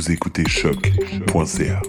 Vous écoutez choc.ca.